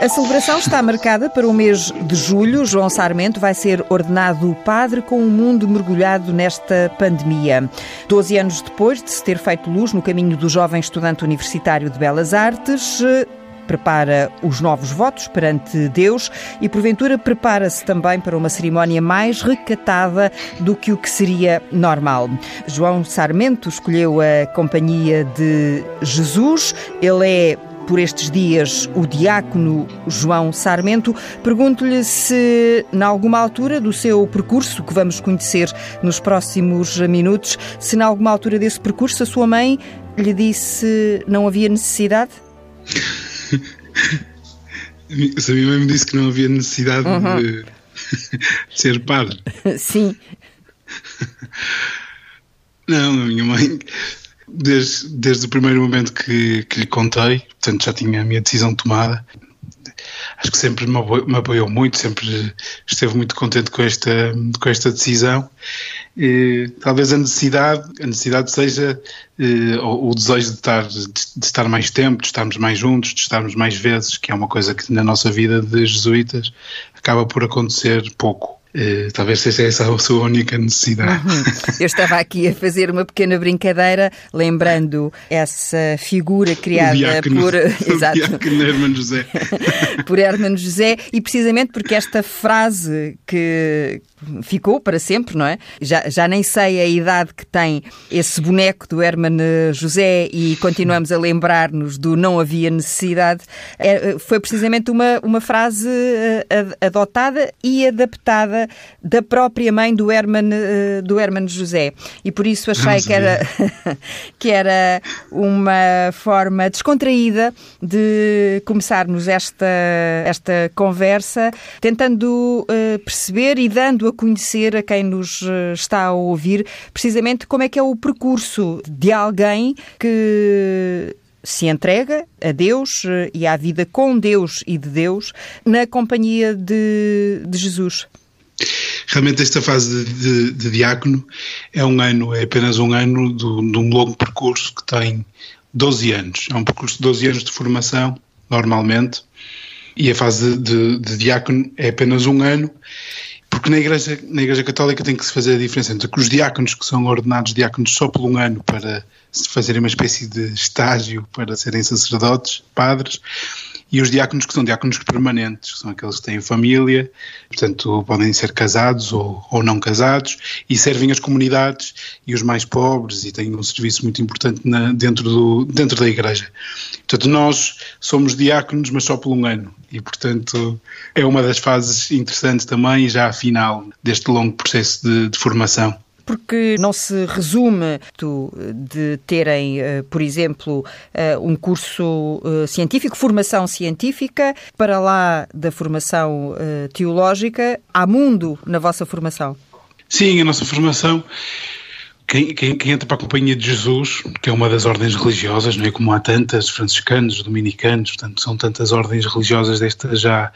A celebração está marcada para o mês de julho. João Sarmento vai ser ordenado padre com o mundo mergulhado nesta pandemia. Doze anos depois de se ter feito luz no caminho do jovem estudante universitário de Belas Artes, prepara os novos votos perante Deus e, porventura, prepara-se também para uma cerimónia mais recatada do que o que seria normal. João Sarmento escolheu a companhia de Jesus. Ele é por estes dias o diácono João Sarmento. Pergunto-lhe se, na alguma altura do seu percurso, que vamos conhecer nos próximos minutos, se, na alguma altura desse percurso, a sua mãe lhe disse não havia necessidade? Se a minha mãe me disse que não havia necessidade uhum. de, de ser padre. Sim. Não, a minha mãe desde, desde o primeiro momento que, que lhe contei, portanto já tinha a minha decisão tomada. Acho que sempre me apoiou, muito, sempre esteve muito contente com esta, com esta decisão. E, talvez a necessidade, a necessidade seja eh, o, o, desejo de estar, de, de, estar mais tempo, de estarmos mais juntos, de estarmos mais vezes, que é uma coisa que na nossa vida de jesuítas acaba por acontecer pouco. Uh, talvez seja essa a sua única necessidade. Uhum. Eu estava aqui a fazer uma pequena brincadeira, lembrando essa figura criada diácono, por exato, Hermano José. por Hermano José, e precisamente porque esta frase que ficou para sempre, não é? Já, já nem sei a idade que tem esse boneco do Hermano José e continuamos a lembrar-nos do não havia necessidade, é, foi precisamente uma, uma frase eh, adotada e adaptada da própria mãe do Herman, eh, do Herman José. E por isso achei que era, que era uma forma descontraída de começarmos esta, esta conversa, tentando uh, perceber e dando a conhecer a quem nos eh, está a ouvir precisamente como é que é o percurso de alguém que se entrega a Deus e à vida com Deus e de Deus na companhia de, de Jesus. Realmente esta fase de, de, de, diácono é um ano, é apenas um ano do, de um longo percurso que tem 12 anos. É um percurso de 12 anos de formação, normalmente, e a fase de, de diácono é apenas um ano, porque na igreja, na igreja Católica tem que se fazer a diferença entre os diáconos que são ordenados diáconos só por um ano para fazerem uma espécie de estágio para serem sacerdotes, padres, e os diáconos que são diáconos permanentes, que são aqueles que têm família, portanto podem ser casados ou, ou não casados, e servem as comunidades e os mais pobres e têm um serviço muito importante na, dentro, do, dentro da igreja. Portanto, nós somos diáconos, mas só por um ano, e portanto é uma das fases interessantes também, já a final deste longo processo de, de formação porque não se resume de terem, eh, por exemplo, eh, um curso eh, científico, formação científica, para lá da formação teológica, há mundo na vossa formação? Sim, a nossa formação quem, quem, quem, entra para a Companhia de Jesus, que é uma das ordens religiosas, não é? Como há tantas, franciscanos, dominicanos, portanto, são tantas ordens religiosas destas já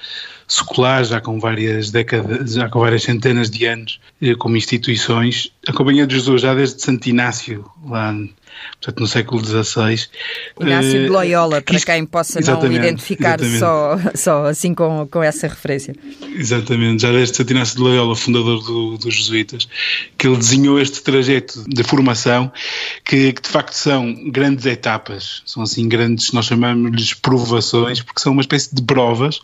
seculares, já com várias décadas, já com várias centenas de anos, eh, como instituições. A Companhia de Jesus, já desde Santo Inácio, lá portanto no século XVI. Inácio de Loyola, para quem possa não identificar só, só assim com, com essa referência. Exatamente, já desde Santo Inácio de Loyola, fundador do, dos jesuítas, que ele desenhou este trajeto de formação que, que, de facto são grandes etapas, são assim grandes, nós chamamos-lhes provações, porque são uma espécie de provas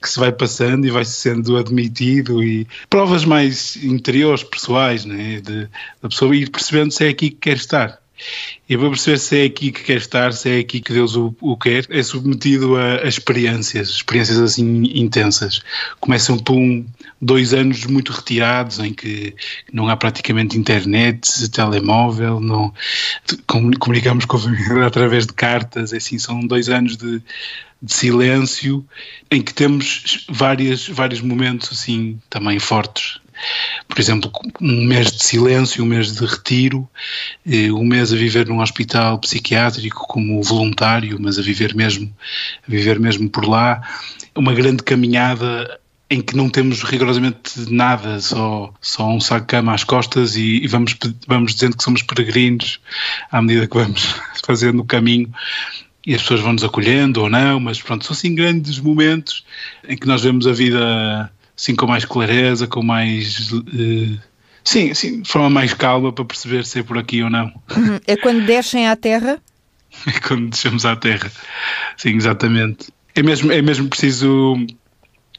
que se vai passando e vai sendo admitido e provas mais interiores, pessoais, né, de, da pessoa ir percebendo se é aqui que quer estar. E para perceber se é aqui que quer estar, se é aqui que Deus o, o quer, é submetido a, a, experiências, experiências assim intensas. Começam por um, dois anos muito retirados, em que não há praticamente internet, telemóvel, não comunicamos com a família através de cartas, é assim, são dois anos de, de silêncio, em que temos várias, vários momentos assim também fortes por exemplo, um mês de silêncio, um mês de retiro, eh, um mês a viver num hospital psiquiátrico como voluntário, mas a viver mesmo, a viver mesmo por lá, uma grande caminhada em que não temos rigorosamente nada, só, só um saco de cama às costas e, e, vamos, vamos dizendo que somos peregrinos à medida que vamos fazendo o caminho. E as pessoas vão nos acolhendo ou não, mas pronto, são assim grandes momentos em que nós vemos a vida assim com mais clareza, com mais. Uh, sim, assim, de forma mais calma para perceber se é por aqui ou não. Uhum. É quando descem à terra? É quando descemos à terra. Sim, exatamente. É mesmo, é mesmo preciso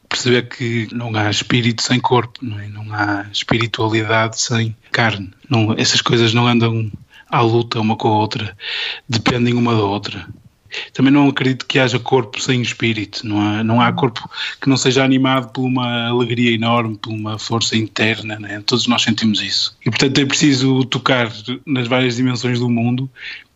perceber que não há espírito sem corpo, não, é? não há espiritualidade sem carne. Não, essas coisas não andam à luta uma com a outra, dependem uma da outra. Também não acredito que haja corpo sem espírito, não há, não há corpo que não seja animado por uma alegria enorme, por uma força interna, né? todos nós sentimos isso. E portanto é preciso tocar nas várias dimensões do mundo,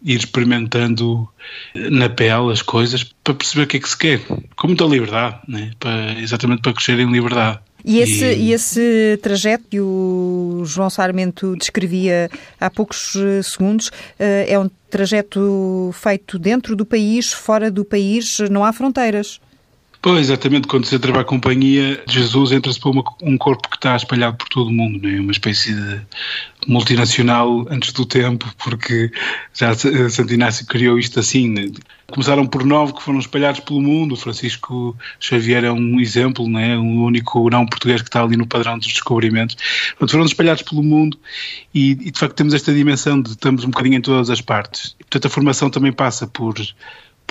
ir experimentando na pele as coisas para perceber o que é que se quer, com muita liberdade, né? para, exatamente para crescer em liberdade. E esse, e... esse trajeto que o João Sarmento descrevia há poucos eh, segundos eh, é um trajeto feito dentro do país, fora do país, não há fronteiras. Pois, exatamente, quando se entra para a companhia, Jesus entra-se para uma, um corpo que está espalhado por todo o mundo, não é? Uma espécie de multinacional antes do tempo, porque já Santo Inácio criou isto assim. Né? Começaram por nove que foram espalhados pelo mundo. Francisco Xavier é um exemplo, não é? O único não português que está ali no padrão dos descobrimentos. Portanto, foram espalhados pelo mundo e, e, de facto temos esta dimensão de estamos um bocadinho em todas as partes. E, portanto, a formação também passa por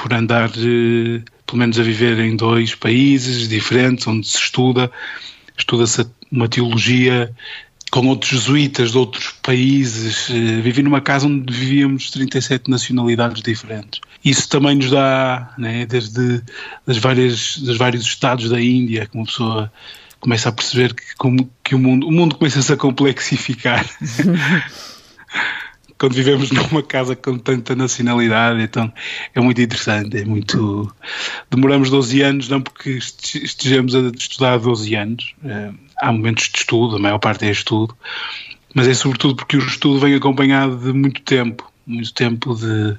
por andar, eh, pelo menos a viver em dois países diferentes, onde se estuda, estuda-se uma teologia com outros jesuítas de outros países. Eh, vivi numa casa onde vivíamos 37 nacionalidades diferentes. Isso também nos dá, né, desde das várias, dos vários estados da Índia, que uma pessoa começa a perceber que, como, que o mundo, o mundo começa-se a complexificar. quando vivemos numa casa com tanta nacionalidade, então é muito interessante, é muito... Demoramos 12 anos, não porque estejamos a estudar 12 anos, eh, há momentos de estudo, a maior parte é estudo, mas é sobretudo porque o estudo vem acompanhado de muito tempo, muito tempo de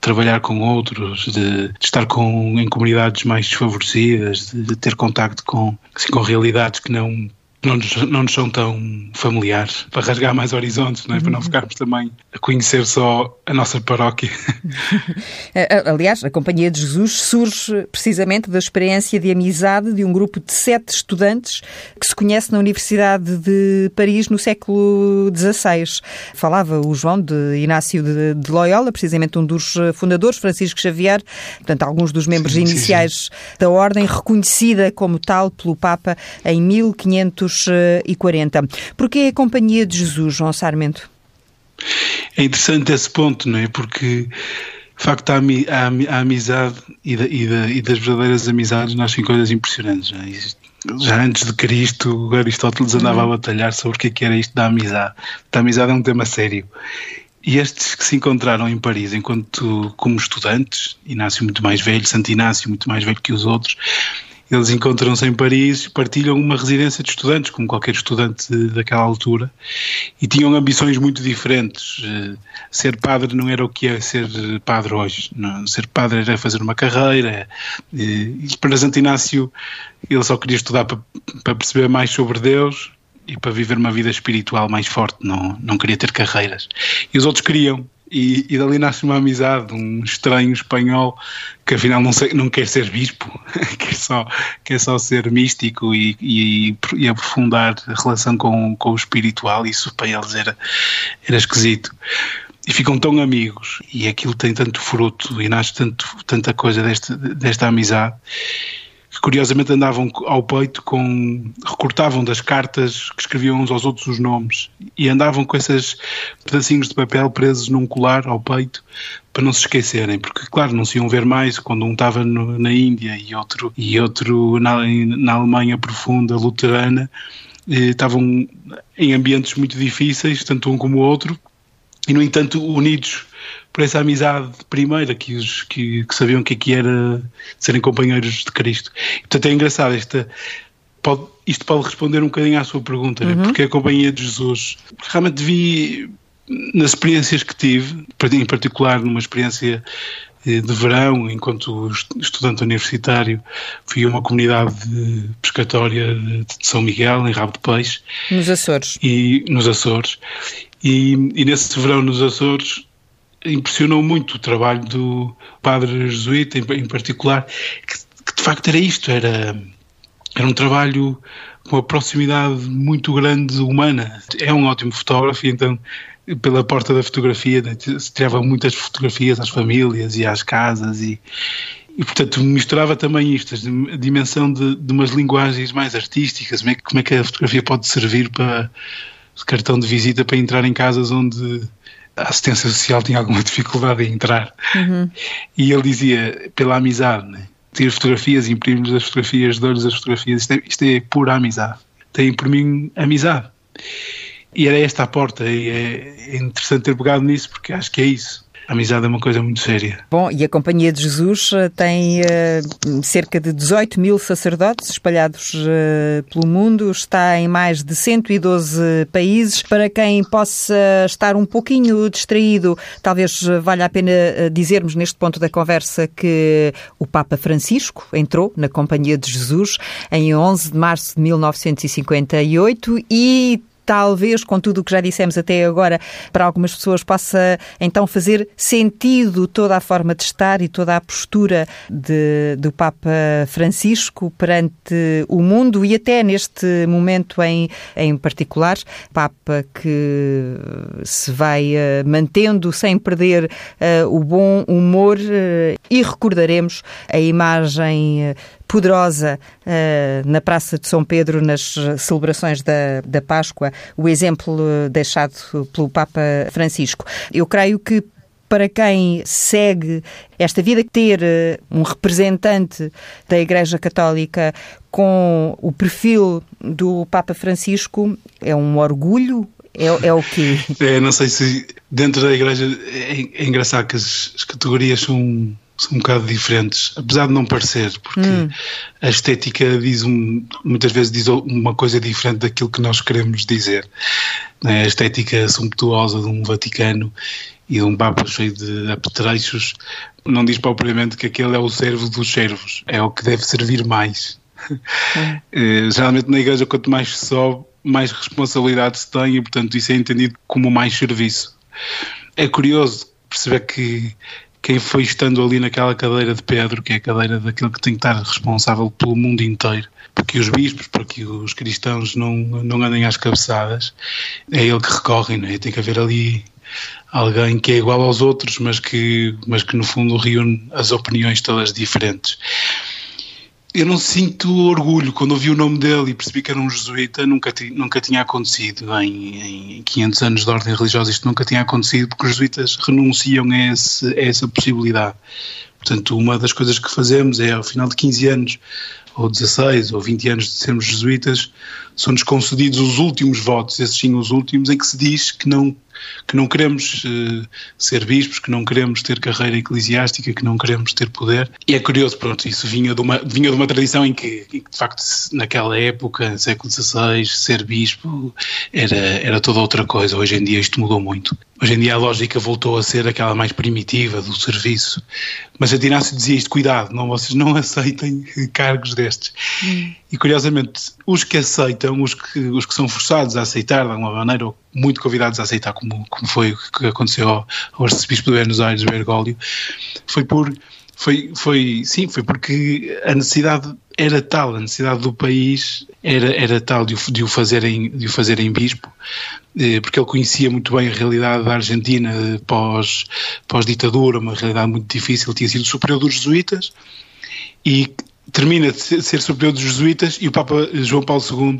trabalhar com outros, de, de estar com, em comunidades mais desfavorecidas, de, de ter contacto com, assim, com realidades que não não nos, não nos são tão familiares, para rasgar mais horizontes, não é? para não uhum. ficarmos também a conhecer só a nossa paróquia. Aliás, a Companhia de Jesus surge precisamente da experiência de amizade de um grupo de sete estudantes que se conhece na Universidade de Paris no século XVI. Falava o João de Inácio de, de Loyola, precisamente um dos fundadores, Francisco Xavier, portanto, alguns dos membros sim, iniciais sim, sim. da Ordem, reconhecida como tal pelo Papa em 1500 1940. Porquê a Companhia de Jesus, João Sarmento? É interessante esse ponto, não é? Porque de facto, a, a, a amizade e, da, e, da, e, das verdadeiras amizades nascem coisas impressionantes. É? Já antes de Cristo, Aristóteles andava uhum. a batalhar sobre o que, é que era isto da amizade. A amizade é um tema sério. E estes que se encontraram em Paris enquanto como estudantes, Inácio muito mais velho, Santo Inácio muito mais velho que os outros, eles encontram-se em Paris, partilham uma residência de estudantes, como qualquer estudante daquela altura, e tinham ambições muito diferentes. Eh, ser padre não era o que é ser padre hoje. Não, ser padre era fazer uma carreira. Eh, e para Santo Inácio, ele só queria estudar para, para perceber mais sobre Deus e para viver uma vida espiritual mais forte, não, não queria ter carreiras. E os outros queriam, e, e dali nasce uma amizade, um estranho espanhol que afinal não, sei, não quer ser bispo, quer só, quer só ser místico e, e, e, aprofundar a relação com, com o espiritual, isso para eles era, era esquisito. E ficam tão amigos, e aquilo tem tanto fruto, e nasce tanto, tanta coisa desta, desta amizade, que curiosamente andavam ao peito com. recortavam das cartas que escreviam uns aos outros os nomes e andavam com esses pedacinhos de papel presos num colar ao peito para não se esquecerem, porque claro, não se iam ver mais quando um estava no, na Índia e outro, e outro na, na Alemanha profunda, luterana, eh, estavam em ambientes muito difíceis, tanto um como o outro, e no entanto unidos por essa amizade primeira que, os, que, que sabiam que aqui era serem companheiros de Cristo. Portanto, é engraçado esta. Pode, isto pode responder um bocadinho à sua pergunta, né? uhum. né? porque a Companhia de Jesus. Realmente vi, nas experiências que tive, em particular numa experiência eh, de verão, enquanto estudante universitário, fui a uma comunidade pescatória de São Miguel, em Rabo de Peixe. Nos Açores. E, nos Açores. E, e nesse verão nos Açores impressionou muito o trabalho do padre jesuíta, em, particular, que, que de facto era isto, era, era um trabalho com uma proximidade muito grande humana. É um ótimo fotógrafo, então pela porta da fotografia se tirava muitas fotografias às famílias e às casas e, e portanto misturava também isto, a dimensão de, de umas linguagens mais artísticas, como é, como é que a fotografia pode servir para cartão de visita para entrar em casas onde a assistência social tinha alguma dificuldade em entrar. Uhum. E ele dizia, pela amizade, né? fotografias, imprimir as fotografias, dou-lhes as fotografias, isto é, isto é pura amizade. Tem por mim amizade. E era esta a porta, e é interessante ter pegado nisso porque acho que é isso. A amizade é uma coisa muito séria. Bom, e a Companhia de Jesus eh, tem uh, cerca de 18 mil sacerdotes espalhados uh, pelo mundo, está em mais de 112 países. Para quem possa estar um pouquinho distraído, talvez valha a pena dizermos neste ponto da conversa que o Papa Francisco entrou na Companhia de Jesus em 11 de março de 1958 e talvez com tudo o que já dissemos até agora, para algumas pessoas possa então fazer sentido toda a forma de estar e toda a postura de, do Papa Francisco perante o mundo e até neste momento em, em particular, Papa que se vai uh, mantendo sem perder uh, o bom humor uh, e recordaremos a imagem poderosa uh, na Praça de São Pedro nas celebrações da, da Páscoa, o exemplo deixado pelo Papa Francisco. Eu creio que para quem segue esta vida, ter eh, um representante da Igreja Católica com o perfil do Papa Francisco é um orgulho. É, é o quê? É, não sei se dentro da Igreja é, é engraçado que as, as categorias são são um bocado diferentes, apesar de não parecer, porque hum. a estética diz um, muitas vezes diz uma coisa diferente daquilo que nós queremos dizer. A estética sumptuosa de um Vaticano e de um Papa cheio de apetrechos não diz propriamente que aquele é o servo dos servos, é o que deve servir mais. Hum. Eh, geralmente na igreja, quanto mais se sobe, mais responsabilidade se tem e, portanto, isso é entendido como mais serviço. É curioso perceber que quem foi estando ali naquela cadeira de Pedro, que é a cadeira daquele que tem que estar responsável pelo mundo inteiro, porque os bispos, porque os cristãos não, não andem às cabeçadas, é ele que recorre, não é? Tem que haver ali alguém que é igual aos outros, mas que, mas que no fundo reúne as opiniões todas diferentes eu não sinto orgulho quando ouvi o nome dele e percebi que era um jesuíta, nunca, nunca tinha acontecido em, em 500 anos de ordem religiosa, isto nunca tinha acontecido porque os jesuítas renunciam a, esse, a essa possibilidade. Portanto, uma das coisas que fazemos é, ao final de 15 anos, ou 16 ou 20 anos de sermos jesuítas, são-nos concedidos os últimos votos, esses sim os últimos, em que se diz que não que não queremos uh, ser bispos, que não queremos ter carreira eclesiástica, que não queremos ter poder. E é curioso, pronto, isso vinha de uma, vinha de uma tradição em que, em que de facto, naquela época, século XVI, ser bispo era, era toda outra coisa. Hoje em dia isto mudou muito. Hoje em dia a lógica voltou a ser aquela mais primitiva do serviço. Mas Santinácio dizia isto, cuidado, não, vocês não aceitem cargos destes. Hum. E curiosamente, os que aceitam, os que, os que são forçados a aceitar de alguma maneira, ou muito convidados a aceitar, como, como foi o que aconteceu ao, arcebispo de Buenos Aires, Bergoglio, foi por foi, foi, sim, foi porque a necessidade era tal, a necessidade do país era, era tal de o, de o, fazerem, de o fazerem bispo, eh, porque ele conhecia muito bem a realidade da Argentina pós, pós-ditadura, uma realidade muito difícil, tinha sido superior dos jesuítas, e termina de ser superior dos jesuítas e o Papa João Paulo II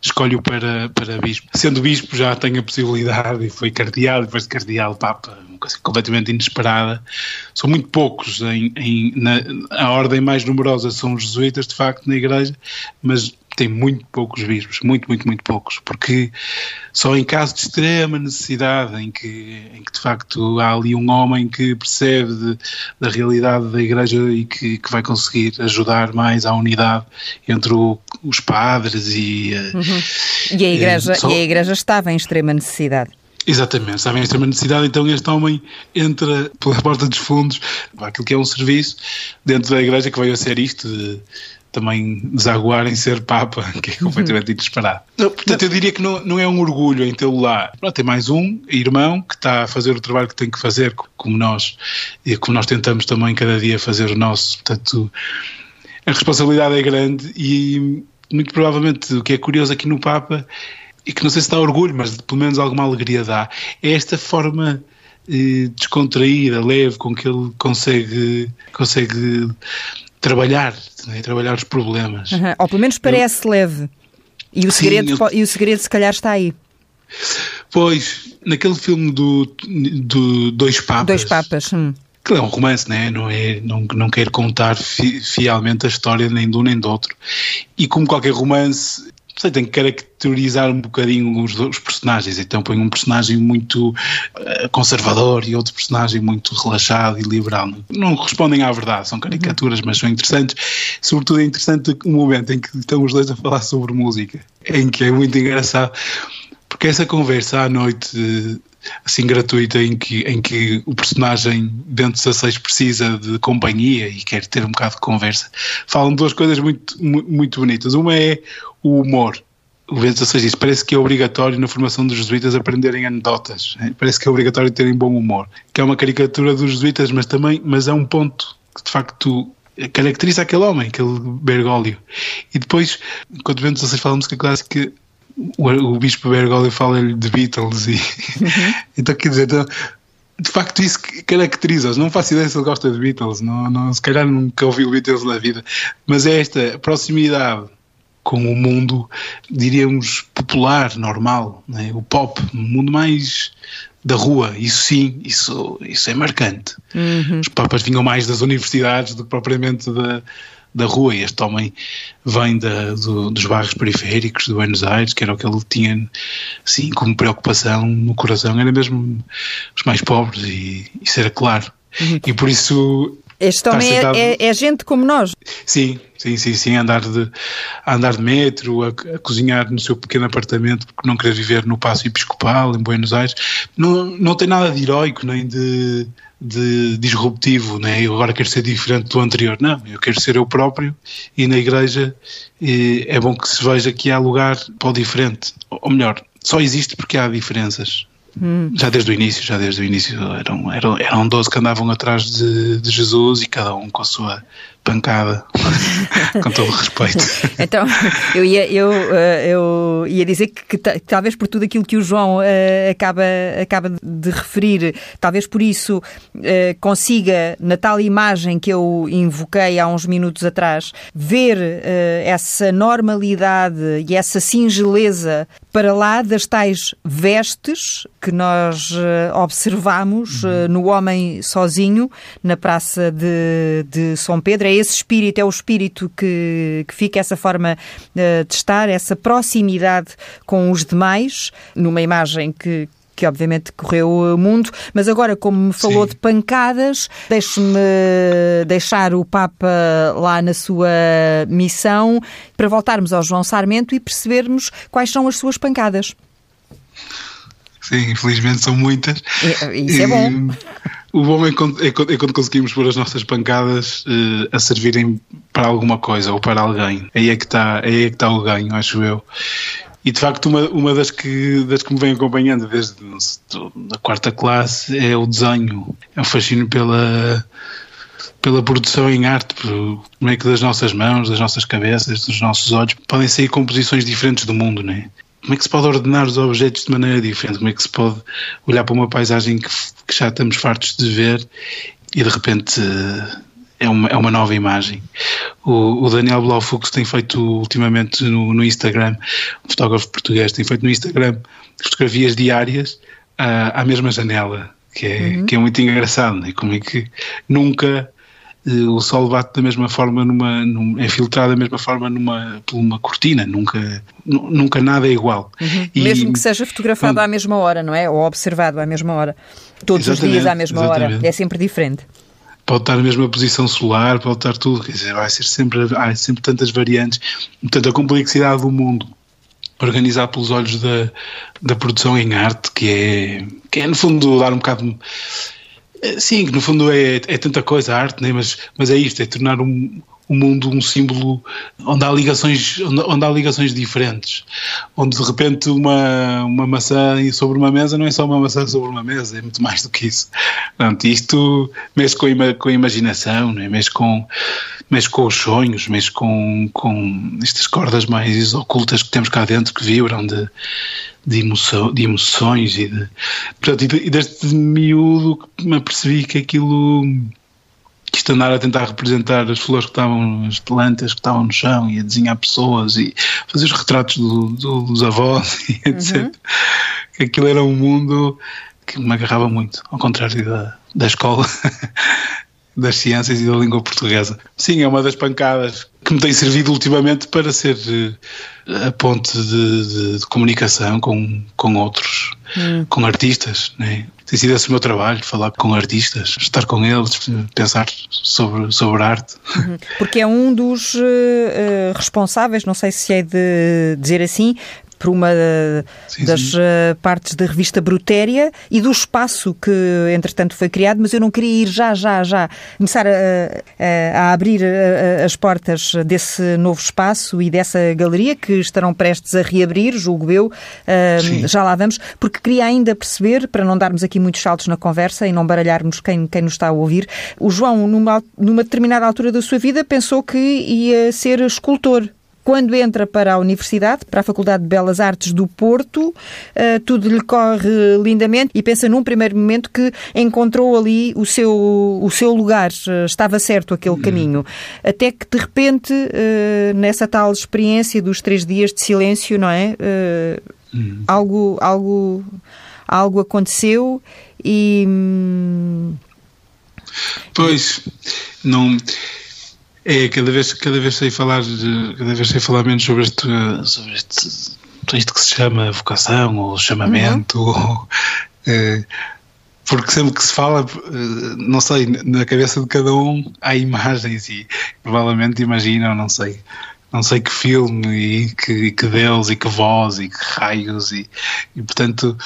escolhe-o para, para bispo. Sendo bispo já tem a possibilidade, e foi cardeal, depois de cardeal, papa, uma coisa completamente inesperada. São muito poucos, em, em na, a ordem mais numerosa são os jesuítas, de facto, na igreja, mas tem muito poucos bispos, muito, muito, muito poucos, porque só em caso de extrema necessidade, em que, em que de facto há ali um homem que percebe de, da realidade da Igreja e que, que, vai conseguir ajudar mais à unidade entre o, os padres e. Eh, uhum. E, a igreja, e, só... e a Igreja estava em extrema necessidade. Exatamente, sabem extrema necessidade, então este homem entra pela porta dos fundos, aquilo que é um serviço dentro da igreja que veio a ser isto, de também desaguar em ser Papa, que é completamente disparado. Não, portanto, eu diria que não, não é um orgulho em tê-lo lá. Pronto, tem mais um irmão que está a fazer o trabalho que tem que fazer, como nós, e como nós tentamos também cada dia fazer o nosso. Portanto, a responsabilidade é grande e muito provavelmente o que é curioso aqui no Papa e que não sei se dá orgulho, mas pelo menos alguma alegria dá, é esta forma eh, descontraída, leve, com que ele consegue, consegue trabalhar, né, trabalhar os problemas. Uhum. Ou pelo menos parece Eu... leve. E o, Sim, segredo, eu... e o segredo, se calhar, está aí. Pois, naquele filme do, do Dois Papas. Dois Papas, hum. Que é um romance, né? não é? Não, não quero contar fi, fielmente a história nem de um nem do outro. E como qualquer romance, sei, tem que caracterizar um bocadinho os, os personagens. Então põe um personagem muito uh, conservador e outro personagem muito relaxado e liberal. Não correspondem à verdade, são caricaturas, mas são interessantes. Sobretudo é interessante o momento em que estão os dois a falar sobre música, em que é muito engraçado. Porque essa conversa à noite assim gratuita em que, em que o personagem de 16 precisa de companhia e quer ter um bocado de conversa. Falam duas coisas muito, muito bonitas. Uma é o humor. O Bento XVI diz, parece que é obrigatório na formação dos jesuítas aprenderem anedotas, parece que é obrigatório terem bom humor, que é uma caricatura dos jesuítas, mas também, mas é um ponto que de facto caracteriza aquele homem, aquele Bergoglio. E depois, quando Bento XVI fala música clássica, o, o Bispo Bergoglio fala-lhe de Beatles e uhum. então quer dizer, então, de facto isso caracteriza-os. Não faço ideia se ele gosta de Beatles, não, não, se calhar nunca ouviu Beatles na vida, mas é esta proximidade com o mundo, diríamos, popular, normal, né? o pop, o mundo mais da rua, isso sim, isso, isso é marcante. Uhum. Os papas vinham mais das universidades do que propriamente da, da rua, e este homem vem da, do, dos bairros periféricos de Buenos Aires, que era o que ele tinha assim, como preocupação no coração, era mesmo os mais pobres, e isso era claro. Uhum. E por isso este homem é, é, é, gente como nós. Sim, sim, sim, sim. Andar de, andar de metro, a, a, cozinhar no seu pequeno apartamento porque não querer viver no Passo Episcopal, em Buenos Aires. Não, não tem nada de heroico nem de, de disruptivo, né? eu agora quero ser diferente do anterior. Não, eu quero ser eu próprio e na igreja e é bom que se veja que há lugar para o diferente. Ou melhor, só existe porque há diferenças. Hum. Já desde o início, já desde o início eram, eram, eram 12 que andavam atrás de, de Jesus e cada um com a sua pancada, com todo o respeito. então, eu ia, eu, eh, eu ia dizer que, que, talvez por tudo aquilo que o João uh, acaba, acaba de referir, talvez por isso uh, consiga, na tal imagem que eu invoquei há uns minutos atrás, ver uh, essa normalidade e essa singeleza para lá das tais vestes que nós observamos uhum. no homem sozinho na praça de, de São Pedro. É esse espírito, é o espírito que, que fica essa forma uh, de estar, essa proximidade com os demais, numa imagem que, que obviamente correu o mundo, mas agora, como me falou Sim. de pancadas, deixe-me deixar o Papa lá na sua missão para voltarmos ao João Sarmento e percebermos quais são as suas pancadas. Sim, infelizmente são muitas. Isso é bom. O bom é quando, é quando, é quando conseguimos pôr as nossas pancadas uh, a servirem para alguma coisa ou para alguém. Aí é que está, é que está o ganho, acho eu. E de facto, uma, uma das, que, das que me vem acompanhando desde a quarta classe é o desenho. É o fascínio pela, pela produção em arte, como é que das nossas mãos, das nossas cabeças, dos nossos olhos, podem sair composições diferentes do mundo, não é? Como é que se pode ordenar os objetos de maneira diferente? Como é que se pode olhar para uma paisagem que, que já estamos fartos de ver e de repente é uma, é uma nova imagem? O, o Daniel Blaufux tem feito ultimamente no, no, Instagram, um fotógrafo português, tem feito no Instagram fotografias diárias uh, à mesma janela. Que é, uhum. que é muito engraçado, né? como é que nunca o sol bate da mesma forma numa, num, é filtrado da mesma forma numa por uma cortina, nunca nunca nada é igual. Uhum. E, Mesmo que seja fotografado à mesma hora, não é? Ou observado à mesma hora. Todos os dias à mesma exatamente. hora. É sempre diferente. Pode estar na mesma posição solar, pode estar tudo, quer dizer, vai ser sempre, há sempre tantas variantes. Portanto, a complexidade do mundo organizado pelos olhos da, da produção em arte, que é, que é no fundo dar um bocado. Sim, que no fundo é, é tanta coisa a arte, né? mas, mas é isto, é tornar um, o mundo um símbolo onde há ligações, onde, há ligações diferentes, onde de repente uma, uma maçã sobre uma mesa não é só uma maçã sobre uma mesa, é muito mais do que isso. Portanto, isto mexe com a, com a imaginação, né? mexe, com, mexe com os sonhos, mexe com, com estas cordas mais ocultas que temos cá dentro que vibram de, de, emoção, de emoções e, de, portanto, e, deste miúdo que me apercebi que aquilo andar a tentar representar as flores que estavam, as plantas que estavam no chão e a desenhar pessoas e fazer os retratos do, do, dos avós e etc. Uhum. Aquilo era um mundo que me agarrava muito, ao contrário da, da escola, das ciências e da língua portuguesa. Sim, é uma das pancadas que me tem servido ultimamente para ser eh, a ponte de, de, de comunicação com, com outros, hum. com artistas, né? Tem sido esse o meu trabalho, falar com artistas, estar com eles, pensar sobre, sobre arte. Uhum. Porque é um dos uh, responsáveis, não sei se é de dizer assim, por uma sim, das sim. Eh, partes da revista Brutéria e do espaço que, entretanto, foi criado, mas eu não queria ir já, já, já, começar a, a, a abrir a, as portas desse novo espaço e dessa galeria que estarão prestes a reabrir, julgo eu, uh, já lá vamos, porque queria ainda perceber, para não darmos aqui muitos saltos na conversa e não baralharmos quem, quem nos está a ouvir, o João, numa, numa determinada altura da sua vida, pensou que ia ser escultor. Quando entra para a Universidade, para a Faculdade de Belas Artes do Porto, uh, tudo lhe corre lindamente e pensa num primeiro momento que encontrou ali o seu, o seu lugar, uh, estava certo aquele caminho. Até que, de repente, uh, nessa tal experiência dos três dias de silêncio, não é? Algo, algo, algo aconteceu e. Hum, pois, não é, cada vez, cada vez sei falar, cada vez sei falar menos sobre este, sobre este, isto que se chama vocação ou chamamento, uhum. ou, é, porque sempre que se fala, eh, não sei, na cabeça de cada um há imagens e provavelmente imaginam, não sei, não sei que filme e que, e que Deus e que voz e que raios e, e portanto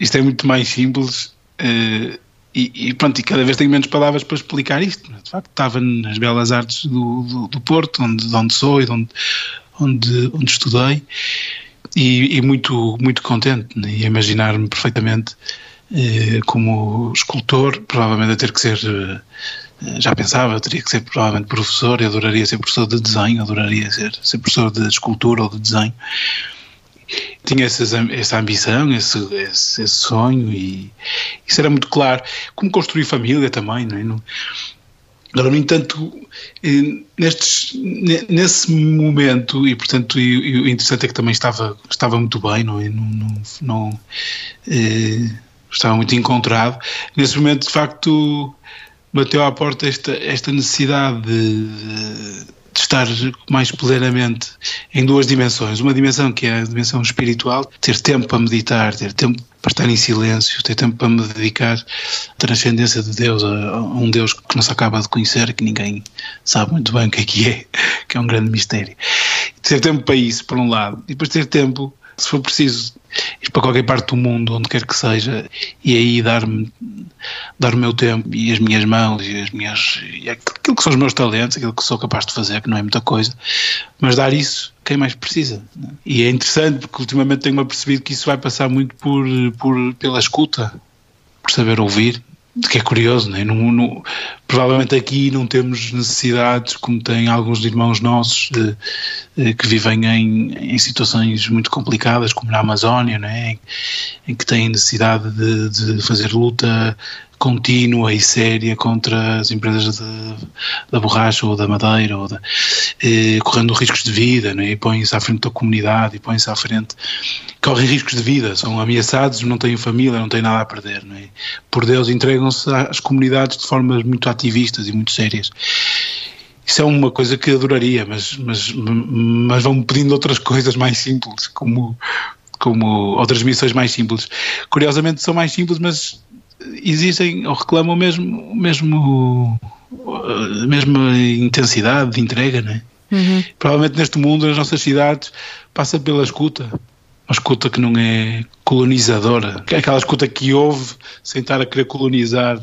isto é muito mais simples. Uh, e, e, pronto, e cada vez tenho menos palavras para explicar isto. De facto, estava nas Belas Artes do, do, do Porto, onde, de onde sou e de onde, onde, onde estudei, e, e, muito, muito contente, né? e imaginar-me perfeitamente eh, como escultor, provavelmente a ter que ser. Eh, já pensava, teria que ser provavelmente professor, eu adoraria ser professor de desenho, adoraria ser, ser professor de escultura ou de desenho tinha essa, essa ambição, esse, esse, esse, sonho e isso era muito claro. Como construir família também, não é? Agora, no entanto, eh, nestes, nesse momento, e portanto, e, o interessante é que também estava, estava muito bem, não é? Não, não, não eh, estava muito encontrado. Nesse momento, de facto, bateu à porta esta, esta necessidade de, de de estar mais plenamente em duas dimensões. Uma dimensão que é a dimensão espiritual, ter tempo para meditar, ter tempo para estar em silêncio, ter tempo para me dedicar à transcendência de Deus, a, um Deus que não se acaba de conhecer, que ninguém sabe muito bem o que é que é, que é um grande mistério. Ter tempo para isso, por um lado, e depois ter tempo se for preciso ir para qualquer parte do mundo, onde quer que seja, e aí dar-me dar o meu tempo e as minhas mãos e as minhas e aquilo que são os meus talentos, aquilo que sou capaz de fazer, que não é muita coisa, mas dar isso quem mais precisa. E é interessante porque ultimamente tenho-me apercebido que isso vai passar muito por, por pela escuta, por saber ouvir, que é curioso, não é? No, no, provavelmente aqui não temos necessidades, como têm alguns irmãos nossos de, de, que vivem em, em, situações muito complicadas, como na Amazónia, não é? em, em que têm necessidade de, de fazer luta contínua e séria contra as empresas da borracha ou da madeira, ou de, eh, correndo riscos de vida, né? e põem-se à frente da comunidade, e põem-se à frente, correm riscos de vida, são ameaçados, não têm família, não têm nada a perder. Né? Por Deus, entregam-se às comunidades de formas muito ativistas e muito sérias. Isso é uma coisa que adoraria, mas, mas, mas vão pedindo outras coisas mais simples, como, como outras missões mais simples. Curiosamente são mais simples, mas existem ou reclamam mesmo, mesmo a mesma intensidade de entrega, não é? Uhum. Provavelmente neste mundo, nas nossas cidades, passa pela escuta. uma escuta que não é colonizadora, aquela escuta que ouve sem estar a querer colonizar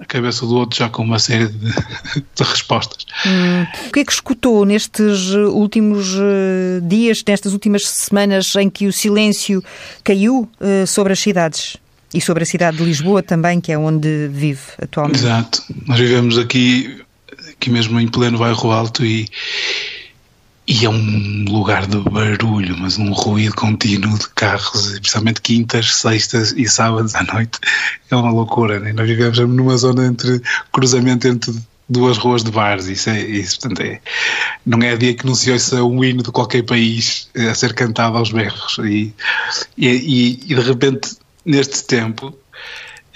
a cabeça do outro já com uma série de, de respostas. Hum. O que é que escutou nestes últimos uh, dias, nestas últimas semanas em que o silêncio caiu uh, sobre as cidades? E sobre a cidade de Lisboa também, que é onde vive atualmente. Exato. Nós vivemos aqui, aqui mesmo em pleno bairro alto e, e é um lugar de barulho, mas um ruído contínuo de carros, principalmente quintas, sextas e sábados à noite. É uma loucura, né? Nós vivemos numa zona entre cruzamento entre duas ruas de bares. Isso é, isso, portanto, é, não é dia que não se ouça um hino de qualquer país a ser cantado aos berros. E, e, e de repente, neste tempo,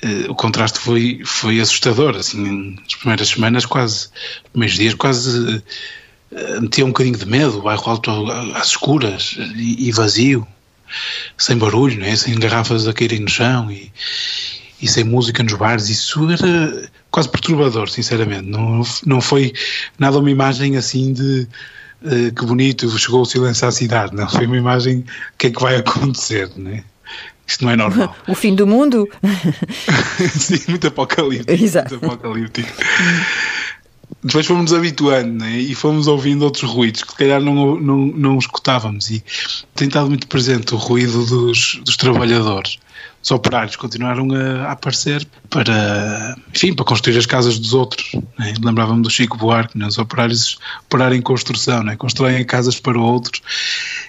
Uh, o contraste foi, foi assustador, assim, nas primeiras semanas quase, primeiros dias quase eh, metia um bocadinho de medo, o bairro alto às escuras e, vazio, sem barulho, né? sem garrafas a caírem no chão e, e sem música nos bares. Isso era quase perturbador, sinceramente. Não, não foi nada uma imagem assim de uh, que bonito, chegou o silêncio à cidade. Não, foi uma imagem o que é que vai acontecer, né? Isto não é normal. O fim do mundo? Sim, muito apocalíptico. Exato. Muito apocalíptico depois fomos habituando né? e fomos ouvindo outros ruídos que se calhar não, não, não escutávamos e tem estado muito presente o ruído dos, dos trabalhadores. Os operários continuaram a, a, aparecer para, enfim, para construir as casas dos outros. Né? Lembrava-me do Chico Buarque, né? os operários operarem em construção, né? constroem casas para outros.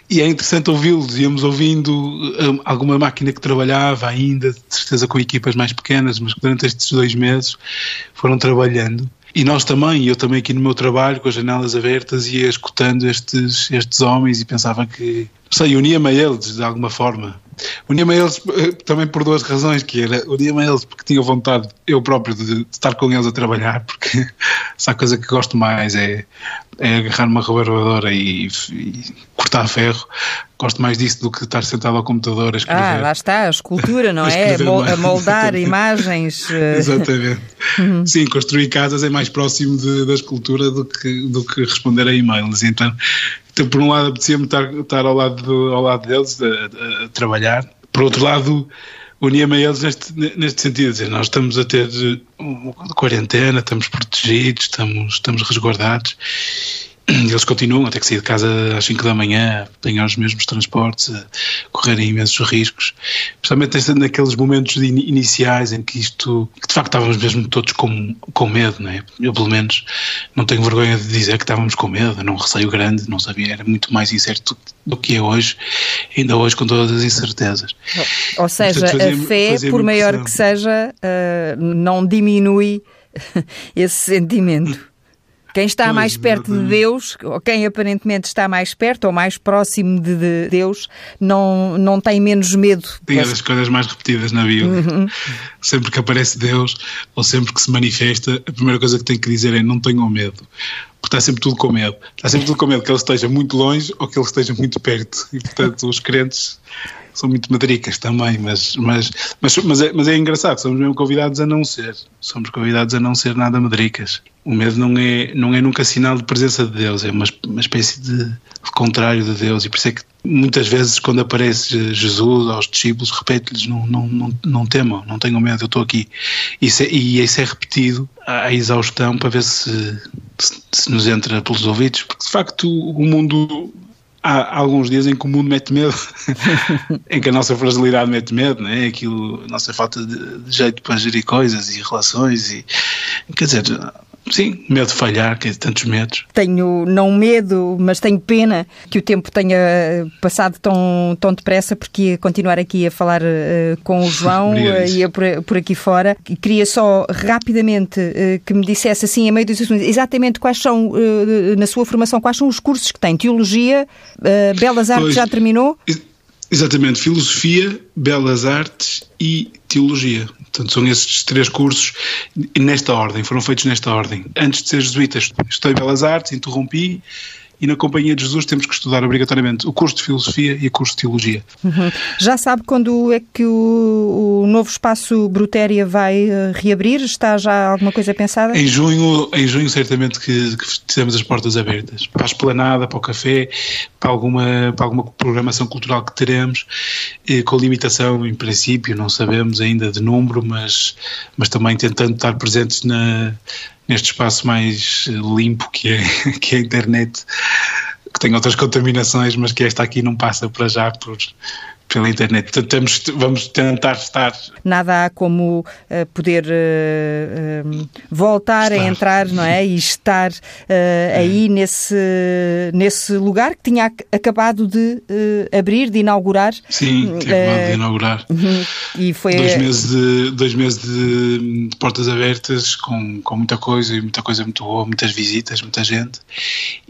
E é interessante ouvi-los, íamos ouvindo um, alguma máquina que trabalhava ainda, de certeza com equipas mais pequenas, mas durante estes dois meses foram trabalhando e nós também, eu também aqui no meu trabalho, com as janelas abertas, ia escutando estes, estes homens e pensava que, não sei, unia-me a eles de alguma forma. Unia-me a eles eh, também por duas razões, que era, unia-me a eles porque tinha vontade, eu próprio, de, estar com eles a trabalhar, porque se há coisa que gosto mais é é agarrar uma rebarbadora e, e, cortar ferro. Gosto mais disso do que estar sentado ao computador a escrever. Ah, lá está, a escultura, não é? A moldar imagens. Eh. Exatamente. Uhum. Sim, construir casas é mais próximo de, da escultura do que, do que responder a e-mails. Então, então por um lado, apetecia-me estar, estar ao, lado, ao lado deles a, a, a trabalhar. Por outro lado, unia-me a eles neste, neste sentido, dizer, nós estamos a ter uma quarentena, estamos protegidos, estamos, estamos resguardados eles continuam a ter que sair de casa às 5 da manhã, apanhar os mesmos transportes, a correrem imensos riscos, especialmente naqueles momentos iniciais em que isto, que de facto estávamos mesmo todos com, com medo, não é? Eu, pelo menos, não tenho vergonha de dizer que estávamos com medo, não receio grande, não sabia, era muito mais incerto do que é hoje, ainda hoje com todas as incertezas. Ou seja, Portanto, fazia, a fé, por maior que seja, uh, não diminui esse sentimento. Quem está pois, mais perto de Deus, ou quem aparentemente está mais perto ou mais próximo de, de Deus, não, não tem menos medo. Tem as coisas mais repetidas na Bíblia. Uhum. Sempre que aparece Deus, ou sempre que se manifesta, a primeira coisa que tem que dizer é não tenham medo. Porque está sempre tudo com medo. Está sempre tudo com medo que ele esteja muito longe ou que ele esteja muito perto. E, portanto, os crentes são muito madricas também, mas, mas, mas, mas, é, mas é engraçado, somos mesmo convidados a não ser. Somos convidados a não ser nada madricas. O medo não é, não é nunca sinal de presença de Deus, é uma, uma espécie de, de contrário de Deus. E por isso é que muitas vezes, quando aparece Jesus aos discípulos, repete-lhes: não, não, não, não temam, não tenham medo, eu estou aqui. Isso é, e isso é repetido à exaustão para ver se, se, se nos entra pelos ouvidos, porque de facto o mundo há alguns dias em que o mundo mete medo, em que a nossa fragilidade mete medo, né? Aquilo, a nossa falta de, de jeito para gerir coisas e relações e quer dizer, Sim, medo de falhar, que é tantos medos. Tenho não medo, mas tenho pena que o tempo tenha passado tão, tão depressa, porque ia continuar aqui a falar uh, com o João, uh, ia por, por aqui fora. E queria só rapidamente uh, que me dissesse assim, a meio dos assuntos, exatamente quais são, na sua formação, quais são os cursos que tem? Teologia, Belas Artes pois, já terminou? Exatamente, Filosofia, Belas Artes e Teologia. Portanto, são esses três cursos nesta ordem, foram feitos nesta ordem. Antes de ser jesuíta, estudei Belas Artes, interrompi, e na Companhia de Jesus temos que estudar obrigatoriamente o curso de Filosofia e o curso de Teologia. Uhum. Já sabe quando é que o, o novo espaço Brutéria vai uh, reabrir? Está já alguma coisa pensada? Em junho, em junho certamente que, que temos as portas abertas para a esplanada, para o café, para alguma, para alguma programação cultural que teremos, eh, com limitação em princípio, não sabemos ainda de número, mas, mas também tentando estar presentes na, neste espaço mais limpo que é, que é a internet, que tem outras contaminações, mas que esta aqui não passa para já por, pela internet. Vamos tentar estar. Nada há como uh, poder uh, uh, voltar estar. a entrar, não é? E estar aí nesse, nesse lugar que tinha acabado de abrir, de inaugurar. Sim, tinha acabado de inaugurar. Uhum. E foi dois meses de, dois meses de, de, portas abertas, com, com muita coisa e muita coisa muito boa, muitas visitas, muita gente.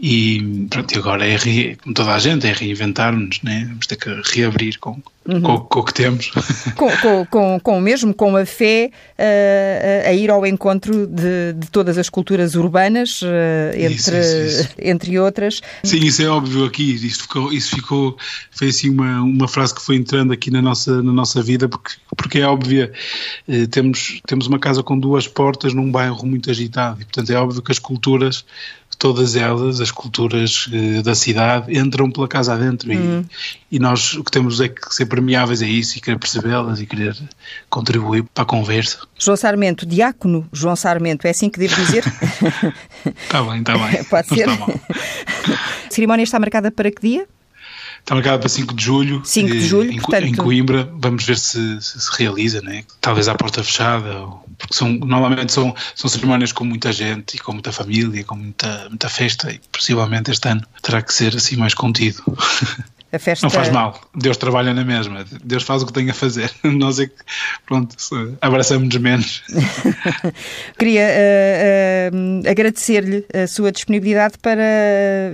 E pronto, e agora é, como toda a gente, é reinventar-nos, né? Vamos ter que reabrir com, uhum. com, com, o que temos. Com, com, com, com mesmo, com a fé uh, a ir ao encontro de, de todas as culturas urbanas, uh, entre, isso, isso, isso. entre outras. Sim, isso é óbvio aqui, isso ficou, isso ficou foi assim uma, uma frase que foi entrando aqui na nossa, na nossa vida, porque, porque é óbvio, uh, temos, temos uma casa com duas portas num bairro muito agitado, e portanto é óbvio que as culturas todas elas, as culturas uh, da cidade, entram pela casa adentro hum. e, e, nós o que temos é que ser permeáveis a isso e querer percebê-las e querer contribuir para a conversa. João Sarmento, diácono João Sarmento, é assim que devo dizer? Está bem, está bem. Pode ser. a cerimónia está marcada para que dia? Está marcado para 5 de julho. 5 de julho, em, portanto... em Coimbra. Vamos ver se, se, se realiza, né? talvez à porta fechada, porque são, normalmente são, são cerimónias com muita gente e com muita família, com muita, muita festa, e possivelmente este ano terá que ser assim mais contido. A festa... Não faz mal, Deus trabalha na mesma, Deus faz o que tem a fazer. Nós é que, pronto, abraçamos-nos menos. Queria uh, uh, agradecer-lhe a sua disponibilidade para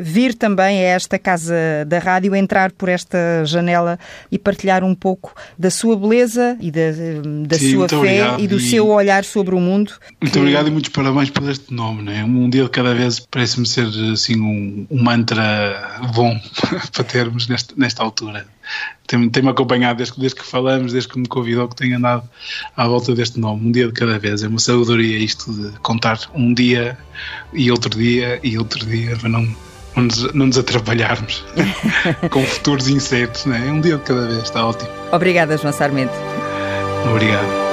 vir também a esta casa da rádio, entrar por esta janela e partilhar um pouco da sua beleza e da, da Sim, sua fé obrigado. e do e... seu olhar sobre o mundo. Muito que... obrigado e muitos parabéns por este nome. Né? Um dia de cada vez parece-me ser assim um, um mantra bom para termos neste nesta, altura. Tem-me tem acompanhado desde, desde que falamos, desde que me convidou, que tenho andado à volta deste nome, um dia de cada vez. É uma sabedoria isto de contar um dia e outro dia e outro dia para não, não, nos, não nos atrapalharmos com futuros incertos. Né? Um dia de cada vez, está ótimo. Obrigada, João Sarmento. Obrigado.